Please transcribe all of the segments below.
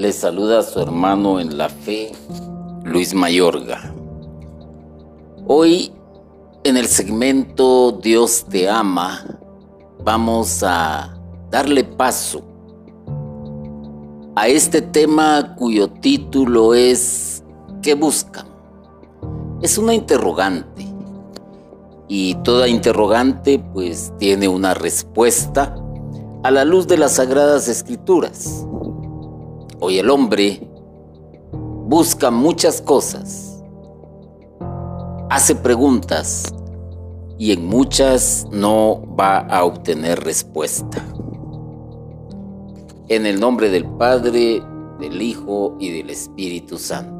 Le saluda a su hermano en la fe, Luis Mayorga. Hoy, en el segmento Dios te ama, vamos a darle paso a este tema cuyo título es ¿Qué buscan? Es una interrogante y toda interrogante pues tiene una respuesta a la luz de las sagradas escrituras. Hoy el hombre busca muchas cosas, hace preguntas y en muchas no va a obtener respuesta. En el nombre del Padre, del Hijo y del Espíritu Santo.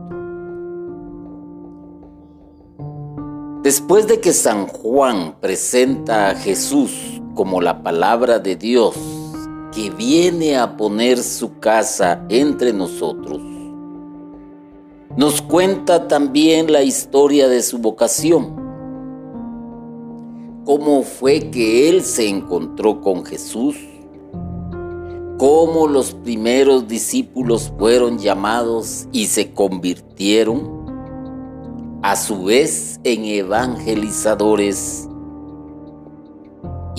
Después de que San Juan presenta a Jesús como la palabra de Dios que viene a poner su casa entre nosotros, nos cuenta también la historia de su vocación. Cómo fue que él se encontró con Jesús. Cómo los primeros discípulos fueron llamados y se convirtieron a su vez en evangelizadores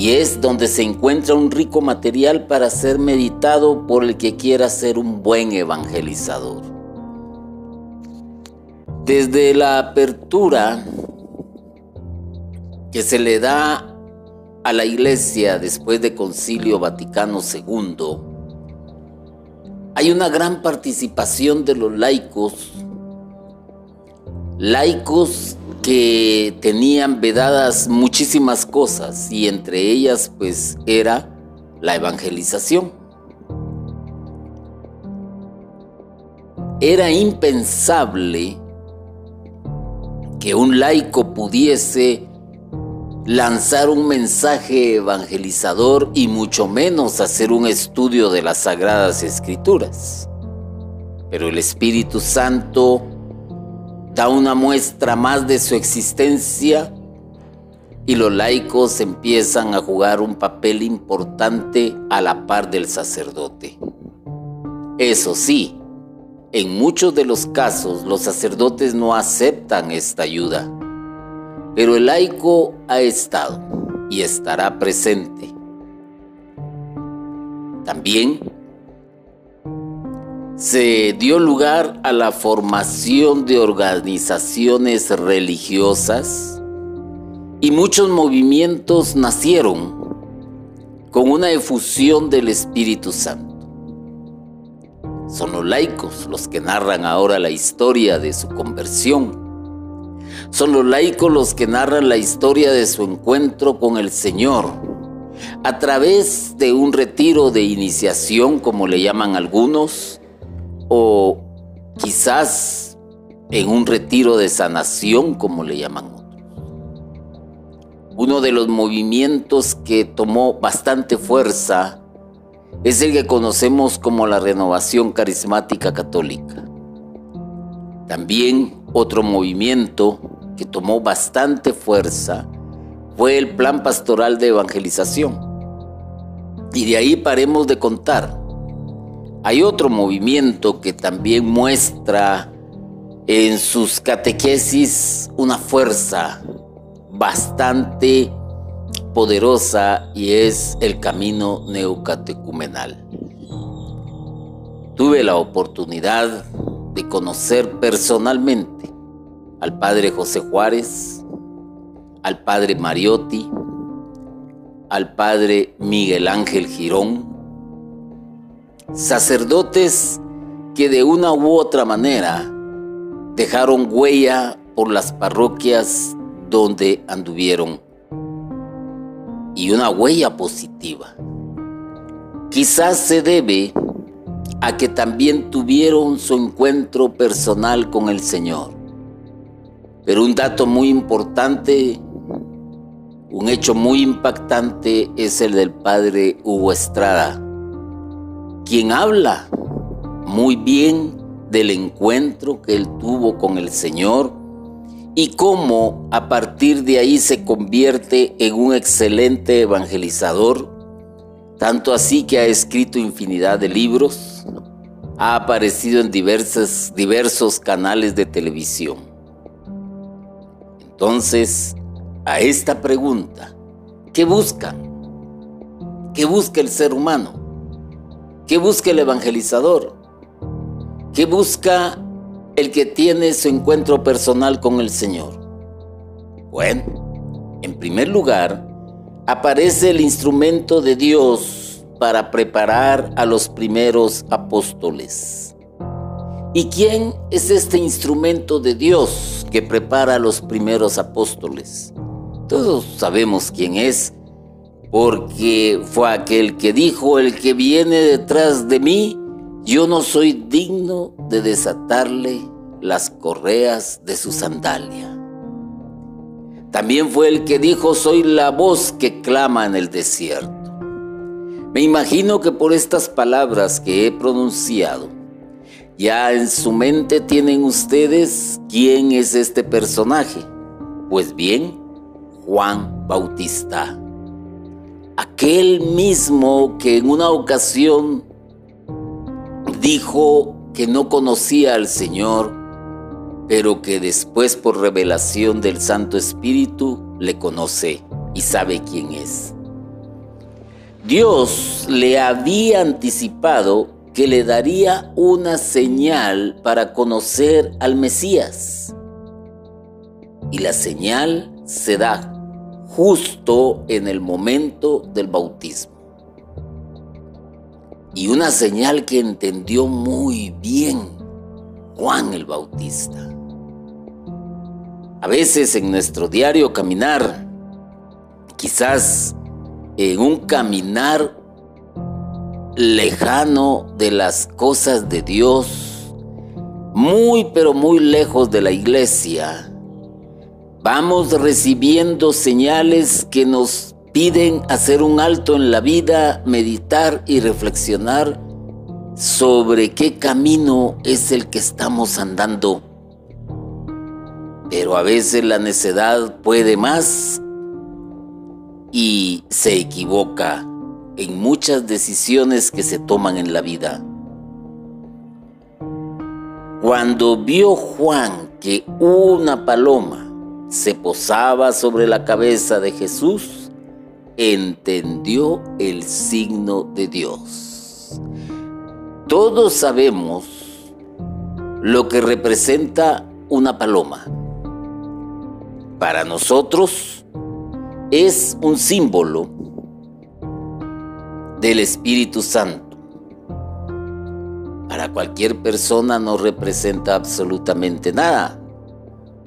y es donde se encuentra un rico material para ser meditado por el que quiera ser un buen evangelizador. Desde la apertura que se le da a la iglesia después de Concilio Vaticano II, hay una gran participación de los laicos, laicos que tenían vedadas muchísimas cosas y entre ellas pues era la evangelización. Era impensable que un laico pudiese lanzar un mensaje evangelizador y mucho menos hacer un estudio de las sagradas escrituras. Pero el Espíritu Santo da una muestra más de su existencia y los laicos empiezan a jugar un papel importante a la par del sacerdote. Eso sí, en muchos de los casos los sacerdotes no aceptan esta ayuda, pero el laico ha estado y estará presente. También se dio lugar a la formación de organizaciones religiosas y muchos movimientos nacieron con una efusión del Espíritu Santo. Son los laicos los que narran ahora la historia de su conversión. Son los laicos los que narran la historia de su encuentro con el Señor a través de un retiro de iniciación, como le llaman algunos, o quizás en un retiro de sanación, como le llaman otros. Uno de los movimientos que tomó bastante fuerza es el que conocemos como la renovación carismática católica. También otro movimiento que tomó bastante fuerza fue el plan pastoral de evangelización. Y de ahí paremos de contar hay otro movimiento que también muestra en sus catequesis una fuerza bastante poderosa y es el camino neocatecumenal. Tuve la oportunidad de conocer personalmente al padre José Juárez, al padre Mariotti, al padre Miguel Ángel Girón, sacerdotes que de una u otra manera dejaron huella por las parroquias donde anduvieron y una huella positiva. Quizás se debe a que también tuvieron su encuentro personal con el Señor. Pero un dato muy importante, un hecho muy impactante es el del padre Hugo Estrada, quien habla muy bien del encuentro que él tuvo con el Señor y cómo a partir de ahí se convierte en un excelente evangelizador, tanto así que ha escrito infinidad de libros, ha aparecido en diversos, diversos canales de televisión. Entonces, a esta pregunta, ¿qué busca? ¿Qué busca el ser humano? ¿Qué busca el evangelizador? ¿Qué busca el que tiene su encuentro personal con el Señor? Bueno, en primer lugar, aparece el instrumento de Dios para preparar a los primeros apóstoles. ¿Y quién es este instrumento de Dios que prepara a los primeros apóstoles? Todos sabemos quién es porque fue aquel que dijo, el que viene detrás de mí, yo no soy digno de desatarle las correas de su sandalia. También fue el que dijo, soy la voz que clama en el desierto. Me imagino que por estas palabras que he pronunciado, ya en su mente tienen ustedes quién es este personaje. Pues bien, Juan Bautista aquel mismo que en una ocasión dijo que no conocía al Señor, pero que después por revelación del Santo Espíritu le conoce y sabe quién es. Dios le había anticipado que le daría una señal para conocer al Mesías. Y la señal se da justo en el momento del bautismo. Y una señal que entendió muy bien Juan el Bautista. A veces en nuestro diario caminar, quizás en un caminar lejano de las cosas de Dios, muy pero muy lejos de la iglesia, Vamos recibiendo señales que nos piden hacer un alto en la vida, meditar y reflexionar sobre qué camino es el que estamos andando. Pero a veces la necedad puede más y se equivoca en muchas decisiones que se toman en la vida. Cuando vio Juan que una paloma se posaba sobre la cabeza de Jesús, entendió el signo de Dios. Todos sabemos lo que representa una paloma. Para nosotros es un símbolo del Espíritu Santo. Para cualquier persona no representa absolutamente nada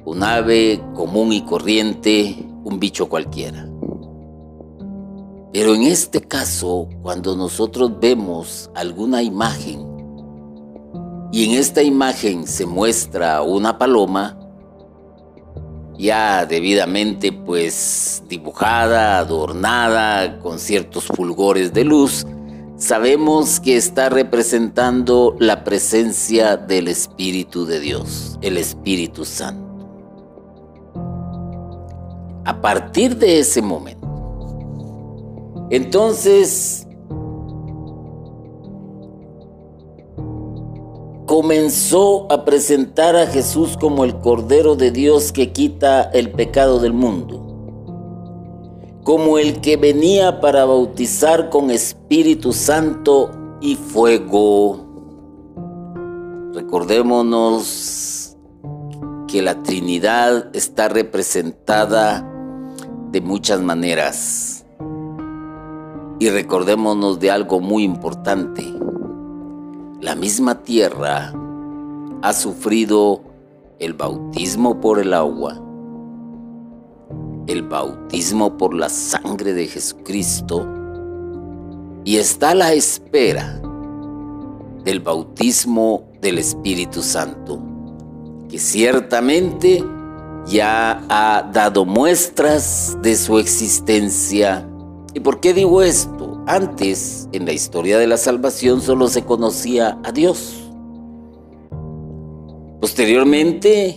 un ave común y corriente, un bicho cualquiera. Pero en este caso, cuando nosotros vemos alguna imagen y en esta imagen se muestra una paloma, ya debidamente pues dibujada, adornada, con ciertos fulgores de luz, sabemos que está representando la presencia del Espíritu de Dios, el Espíritu Santo. A partir de ese momento, entonces comenzó a presentar a Jesús como el Cordero de Dios que quita el pecado del mundo, como el que venía para bautizar con Espíritu Santo y fuego. Recordémonos que la Trinidad está representada de muchas maneras. Y recordémonos de algo muy importante. La misma tierra ha sufrido el bautismo por el agua, el bautismo por la sangre de Jesucristo y está a la espera del bautismo del Espíritu Santo, que ciertamente ya ha dado muestras de su existencia. ¿Y por qué digo esto? Antes, en la historia de la salvación, solo se conocía a Dios. Posteriormente,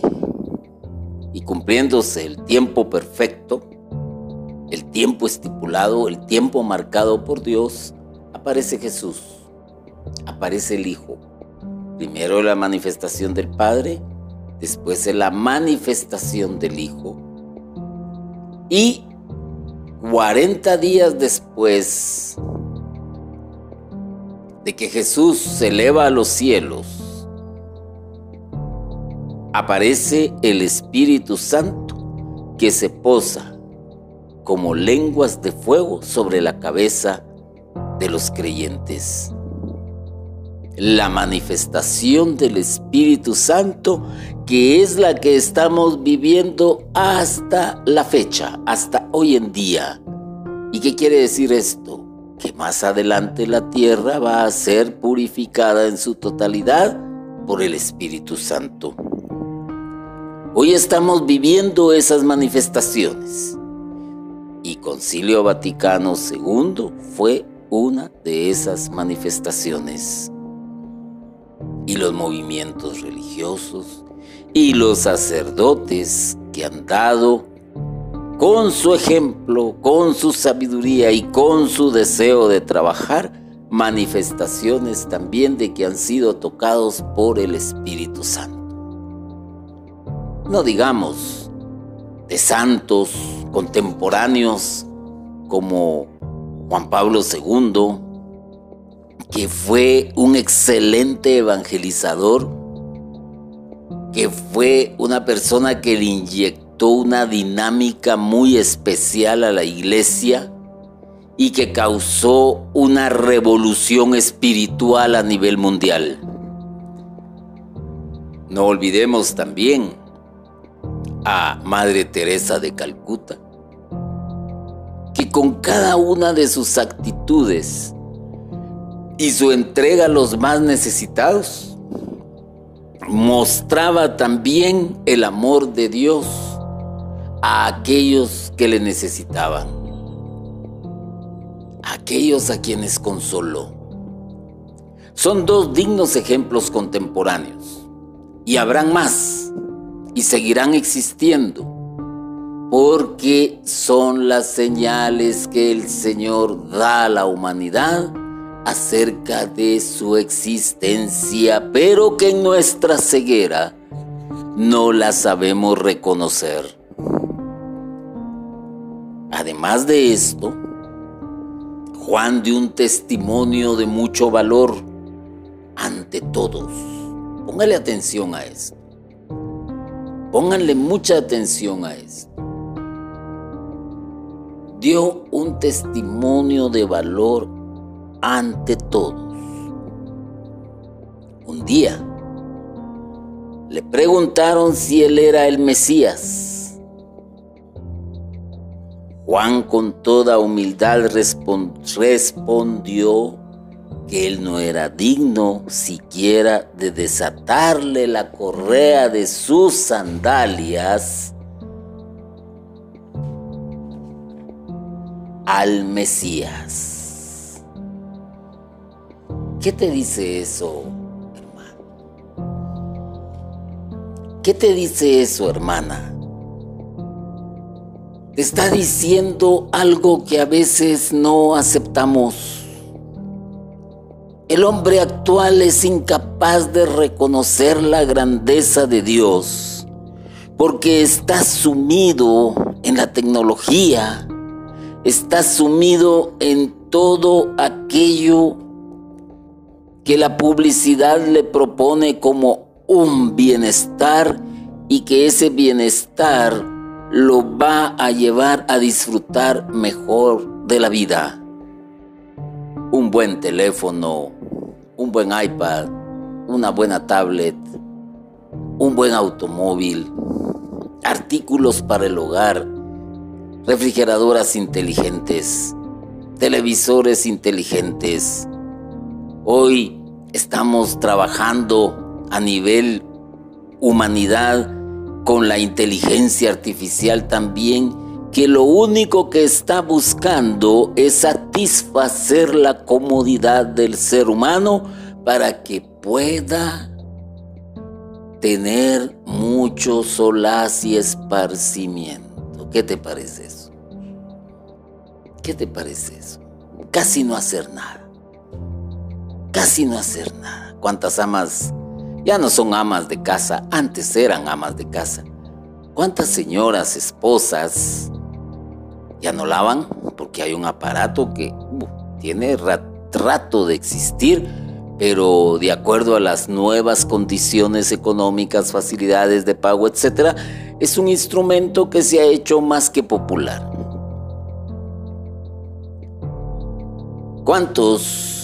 y cumpliéndose el tiempo perfecto, el tiempo estipulado, el tiempo marcado por Dios, aparece Jesús, aparece el Hijo, Primero la manifestación del Padre, después la manifestación del Hijo. Y 40 días después de que Jesús se eleva a los cielos, aparece el Espíritu Santo que se posa como lenguas de fuego sobre la cabeza de los creyentes. La manifestación del Espíritu Santo que es la que estamos viviendo hasta la fecha, hasta hoy en día. ¿Y qué quiere decir esto? Que más adelante la tierra va a ser purificada en su totalidad por el Espíritu Santo. Hoy estamos viviendo esas manifestaciones y Concilio Vaticano II fue una de esas manifestaciones. Y los movimientos religiosos y los sacerdotes que han dado con su ejemplo, con su sabiduría y con su deseo de trabajar, manifestaciones también de que han sido tocados por el Espíritu Santo. No digamos de santos contemporáneos como Juan Pablo II, que fue un excelente evangelizador, que fue una persona que le inyectó una dinámica muy especial a la iglesia y que causó una revolución espiritual a nivel mundial. No olvidemos también a Madre Teresa de Calcuta, que con cada una de sus actitudes y su entrega a los más necesitados, mostraba también el amor de Dios a aquellos que le necesitaban, a aquellos a quienes consoló. Son dos dignos ejemplos contemporáneos y habrán más y seguirán existiendo porque son las señales que el Señor da a la humanidad acerca de su existencia, pero que en nuestra ceguera no la sabemos reconocer. Además de esto, Juan dio un testimonio de mucho valor ante todos. Póngale atención a esto. Pónganle mucha atención a esto. Dio un testimonio de valor ante todos. Un día le preguntaron si él era el Mesías. Juan con toda humildad respondió que él no era digno siquiera de desatarle la correa de sus sandalias al Mesías. ¿Qué te dice eso, hermano? ¿Qué te dice eso, hermana? Te está diciendo algo que a veces no aceptamos. El hombre actual es incapaz de reconocer la grandeza de Dios porque está sumido en la tecnología, está sumido en todo aquello que la publicidad le propone como un bienestar y que ese bienestar lo va a llevar a disfrutar mejor de la vida. Un buen teléfono, un buen iPad, una buena tablet, un buen automóvil, artículos para el hogar, refrigeradoras inteligentes, televisores inteligentes. Hoy estamos trabajando a nivel humanidad con la inteligencia artificial también, que lo único que está buscando es satisfacer la comodidad del ser humano para que pueda tener mucho solaz y esparcimiento. ¿Qué te parece eso? ¿Qué te parece eso? Casi no hacer nada casi no hacer nada. ¿Cuántas amas Ya no son amas de casa, antes eran amas de casa. ¿Cuántas señoras, esposas, ya no lavan? Porque hay un aparato que uh, tiene rato de existir, pero de acuerdo a las nuevas condiciones económicas, facilidades de pago, etc., es un instrumento que se ha hecho más que popular. ¿Cuántos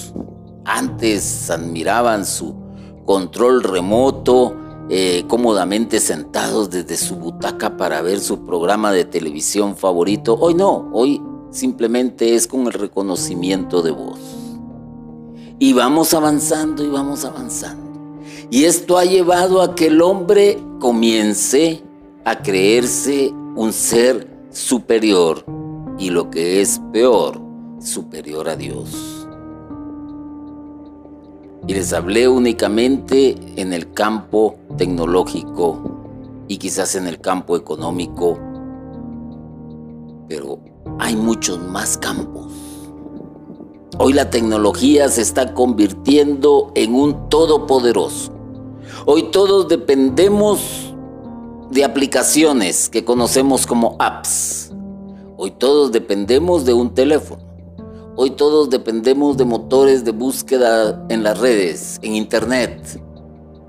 antes admiraban su control remoto, eh, cómodamente sentados desde su butaca para ver su programa de televisión favorito? Hoy no, hoy simplemente es con el reconocimiento de voz. Y vamos avanzando y vamos avanzando. Y esto ha llevado a que el hombre comience a creerse un ser superior y lo que es peor, superior a Dios. Y les hablé únicamente en el campo tecnológico y quizás en el campo económico, pero hay muchos más campos. Hoy la tecnología se está convirtiendo en un todopoderoso. Hoy todos dependemos de aplicaciones que conocemos como apps. Hoy todos dependemos de un teléfono. Hoy todos dependemos de motores de búsqueda en las redes, en internet.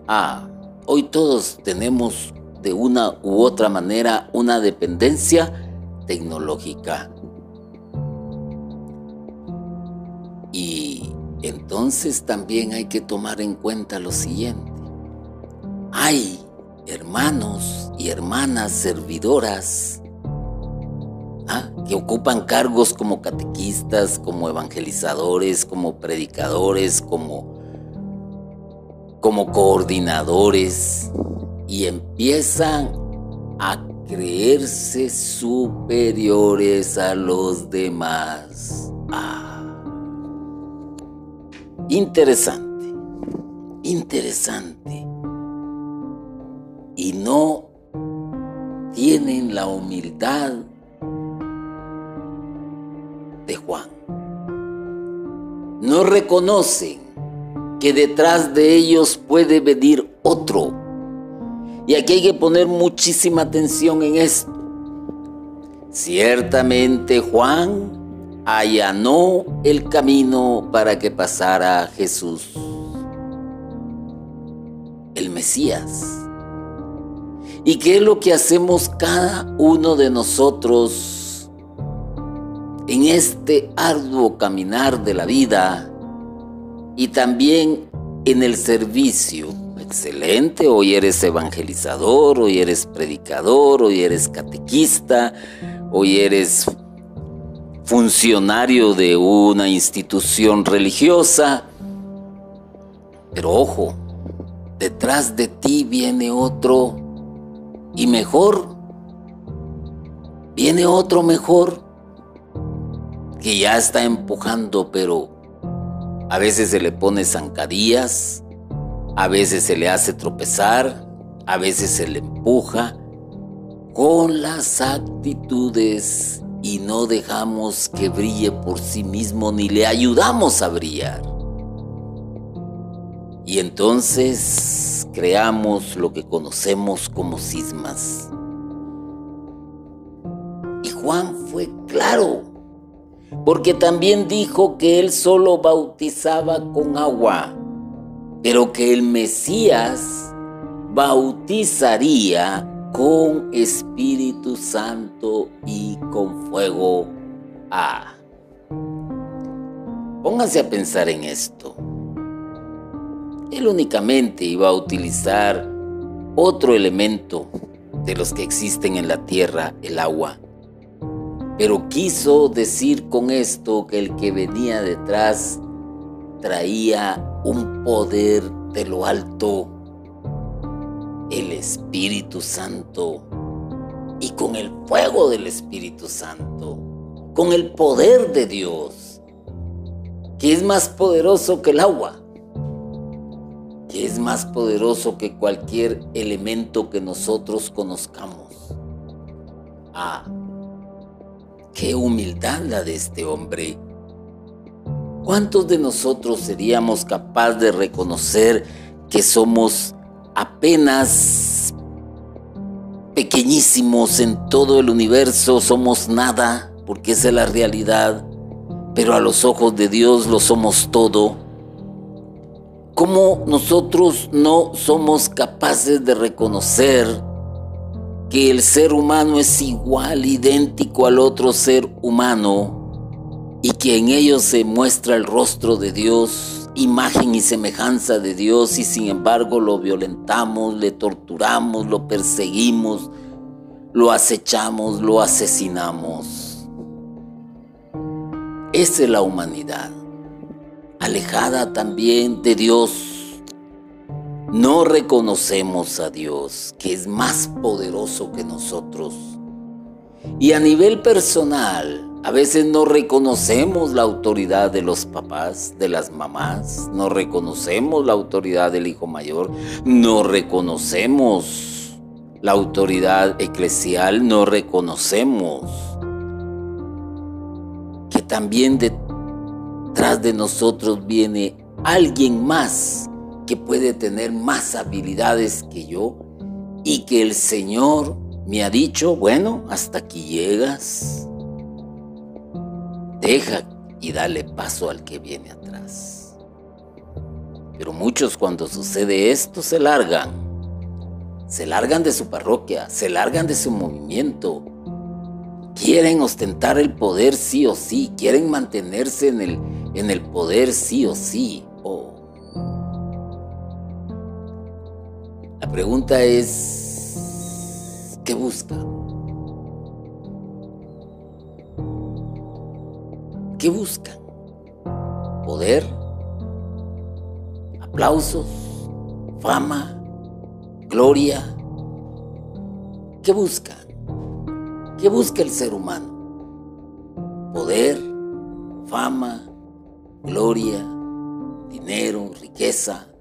Ah, hoy todos tenemos de una u otra manera una dependencia tecnológica. Y entonces también hay que tomar en cuenta lo siguiente. Hay hermanos y hermanas servidoras ¿ah? que ocupan cargos como catequistas, como evangelizadores, como predicadores, como, como coordinadores y empiezan a creerse superiores a los demás. Ah. Interesante, interesante. Y no tienen la humildad No reconocen que detrás de ellos puede venir otro. Y aquí hay que poner muchísima atención en esto. Ciertamente Juan allanó el camino para que pasara Jesús, el Mesías. ¿Y qué es lo que hacemos cada uno de nosotros? En este arduo caminar de la vida y también en el servicio. Excelente, hoy eres evangelizador, hoy eres predicador, hoy eres catequista, hoy eres funcionario de una institución religiosa. Pero ojo, detrás de ti viene otro y mejor. Viene otro mejor que ya está empujando, pero a veces se le pone zancadillas, a veces se le hace tropezar, a veces se le empuja con las actitudes y no dejamos que brille por sí mismo ni le ayudamos a brillar. Y entonces creamos lo que conocemos como cismas. Y Juan fue claro porque también dijo que él solo bautizaba con agua, pero que el Mesías bautizaría con Espíritu Santo y con fuego. Ah, pónganse a pensar en esto. Él únicamente iba a utilizar otro elemento de los que existen en la tierra, el agua. Pero quiso decir con esto que el que venía detrás traía un poder de lo alto, el Espíritu Santo, y con el fuego del Espíritu Santo, con el poder de Dios, que es más poderoso que el agua, que es más poderoso que cualquier elemento que nosotros conozcamos. Ah, Qué humildad la de este hombre. ¿Cuántos de nosotros seríamos capaces de reconocer que somos apenas pequeñísimos en todo el universo, somos nada, porque esa es la realidad, pero a los ojos de Dios lo somos todo. ¿Cómo nosotros no somos capaces de reconocer que el ser humano es igual, idéntico al otro ser humano y que en ellos se muestra el rostro de Dios, imagen y semejanza de Dios y sin embargo lo violentamos, le torturamos, lo perseguimos, lo acechamos, lo asesinamos. Esa es la humanidad, alejada también de Dios no reconocemos a Dios, que es más poderoso que nosotros. Y a nivel personal, a veces no reconocemos la autoridad de los papás, de las mamás, no reconocemos la autoridad del hijo mayor, no reconocemos la autoridad eclesial, no reconocemos que también detrás de nosotros viene alguien más que puede tener más habilidades que yo y que el Señor me ha dicho, bueno, hasta aquí llegas. Deja y dale paso al que viene atrás. Pero muchos cuando sucede esto se largan. Se largan de su parroquia, se largan de su movimiento. Quieren ostentar el poder sí o sí, quieren mantenerse en el, en el poder sí o sí. La pregunta es, ¿qué busca? ¿Qué busca? ¿Poder? ¿Aplausos? ¿Fama? ¿Gloria? ¿Qué busca? ¿Qué busca el ser humano? ¿Poder? ¿Fama? ¿Gloria? ¿Dinero? ¿Riqueza?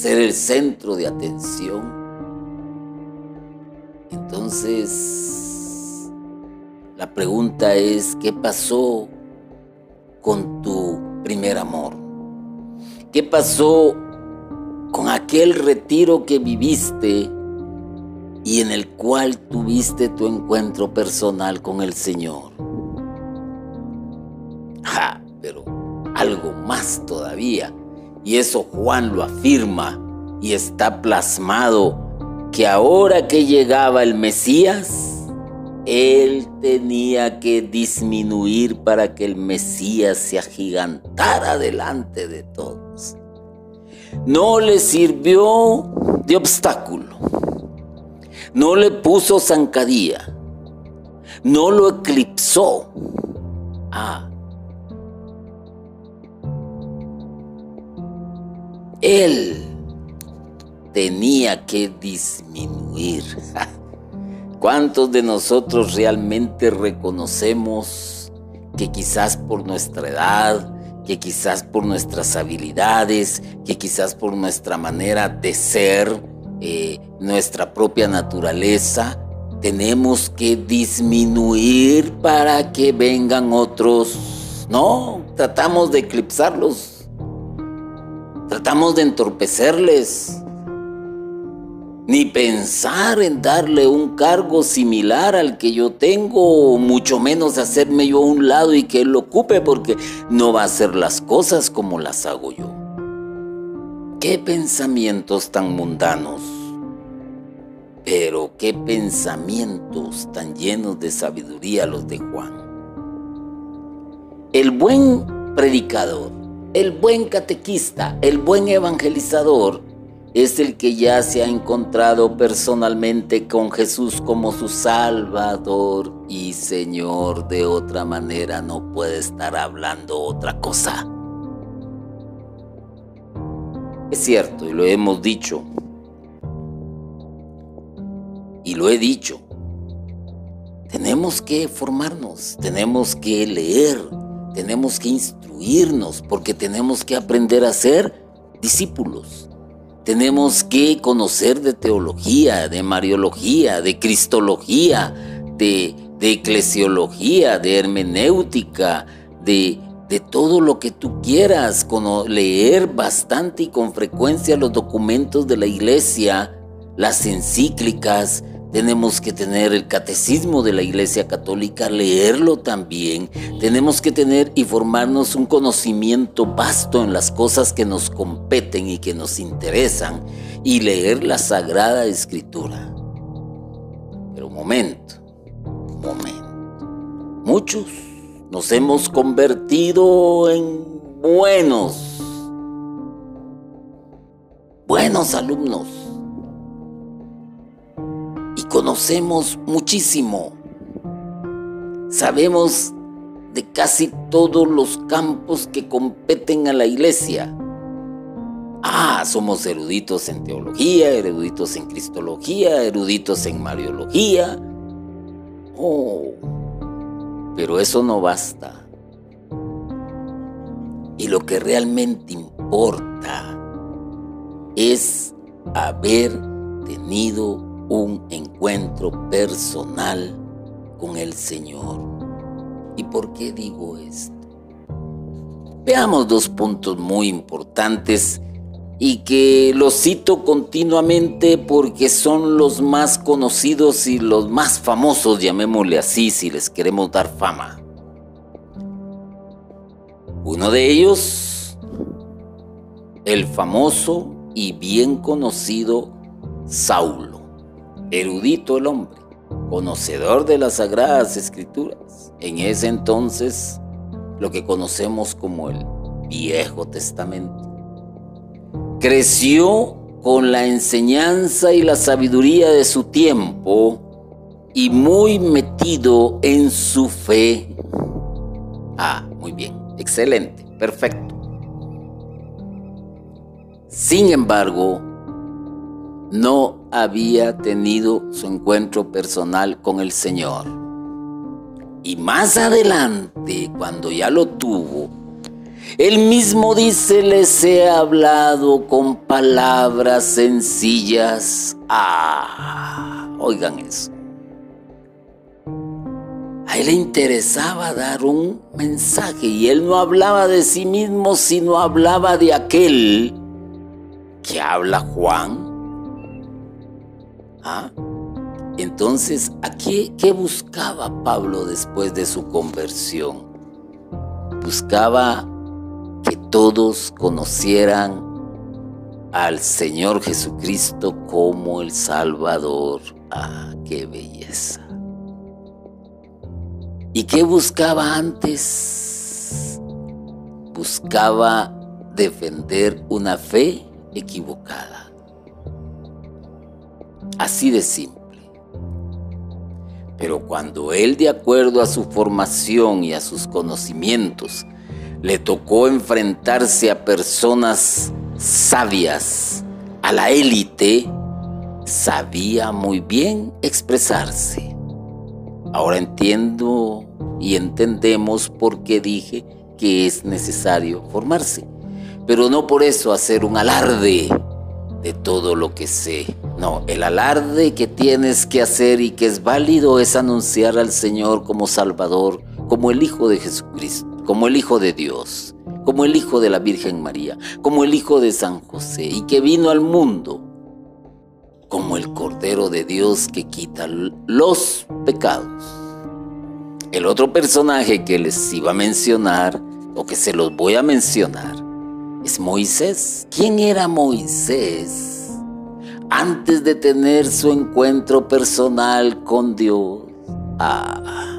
Ser el centro de atención. Entonces, la pregunta es, ¿qué pasó con tu primer amor? ¿Qué pasó con aquel retiro que viviste y en el cual tuviste tu encuentro personal con el Señor? Ja, pero algo más todavía y eso Juan lo afirma y está plasmado que ahora que llegaba el Mesías, él tenía que disminuir para que el Mesías se agigantara delante de todos. No le sirvió de obstáculo, no le puso zancadilla, no lo eclipsó. Ah, Él tenía que disminuir. ¿Cuántos de nosotros realmente reconocemos que quizás por nuestra edad, que quizás por nuestras habilidades, que quizás por nuestra manera de ser, eh, nuestra propia naturaleza, tenemos que disminuir para que vengan otros? No, tratamos de eclipsarlos Tratamos de entorpecerles. Ni pensar en darle un cargo similar al que yo tengo, mucho menos hacerme yo a un lado y que él lo ocupe, porque no va a hacer las cosas como las hago yo. Qué pensamientos tan mundanos, pero qué pensamientos tan llenos de sabiduría los de Juan. El buen predicador el buen catequista, el buen evangelizador, es el que ya se ha encontrado personalmente con Jesús como su Salvador y Señor. De otra manera no puede estar hablando otra cosa. Es cierto, y lo hemos dicho, y lo he dicho, tenemos que formarnos, tenemos que leer, tenemos que instruirnos porque tenemos que aprender a ser discípulos. Tenemos que conocer de teología, de mariología, de cristología, de, eclesiología, de hermenéutica, de, de todo lo que tú quieras, leer bastante y con frecuencia los documentos de la iglesia, las encíclicas, tenemos que tener el catecismo de la Iglesia Católica, leerlo también. Tenemos que tener y formarnos un conocimiento vasto en las cosas que nos competen y que nos interesan y leer la Sagrada Escritura. Pero un momento, un momento. Muchos nos hemos convertido en buenos, buenos alumnos conocemos muchísimo. Sabemos de casi todos los campos que competen a la iglesia. Ah, somos eruditos en teología, eruditos en cristología, eruditos en mariología. Oh, pero eso no basta. Y lo que realmente importa es haber tenido un encuentro personal con el Señor. ¿Y por qué digo esto? Veamos dos puntos muy importantes y que los cito continuamente porque son los más conocidos y los más famosos, llamémosle así, si les queremos dar fama. Uno de ellos, el famoso y bien conocido Saulo erudito el hombre, conocedor de las sagradas escrituras. En ese entonces, lo que conocemos como el Viejo Testamento. Creció con la enseñanza y la sabiduría de su tiempo y muy metido en su fe. Ah, muy bien, excelente, perfecto. Sin embargo, no había tenido su encuentro personal con el Señor. Y más adelante, cuando ya lo tuvo, él mismo dice, les he hablado con palabras sencillas. Ah, oigan eso. A él le interesaba dar un mensaje y él no hablaba de sí mismo, sino hablaba de aquel que habla Juan ¿Ah? Entonces, ¿a qué, qué buscaba Pablo después de su conversión? Buscaba que todos conocieran al Señor Jesucristo como el Salvador. ¡Ah, qué belleza! ¿Y qué buscaba antes? Buscaba defender una fe equivocada. Así de simple. Pero cuando él, de acuerdo a su formación y a sus conocimientos, le tocó enfrentarse a personas sabias, a la élite, sabía muy bien expresarse. Ahora entiendo y entendemos por qué dije que es necesario formarse, pero no por eso hacer un alarde de todo lo que sé. No, el alarde que tienes que hacer y que es válido es anunciar al Señor como Salvador, como el Hijo de Jesucristo, como el Hijo de Dios, como el Hijo de la Virgen María, como el Hijo de San José y que vino al mundo como el Cordero de Dios que quita los pecados. El otro personaje que les iba a mencionar, o que se los voy a mencionar, es Moisés. ¿Quién era Moisés antes de tener su encuentro personal con Dios? Ah,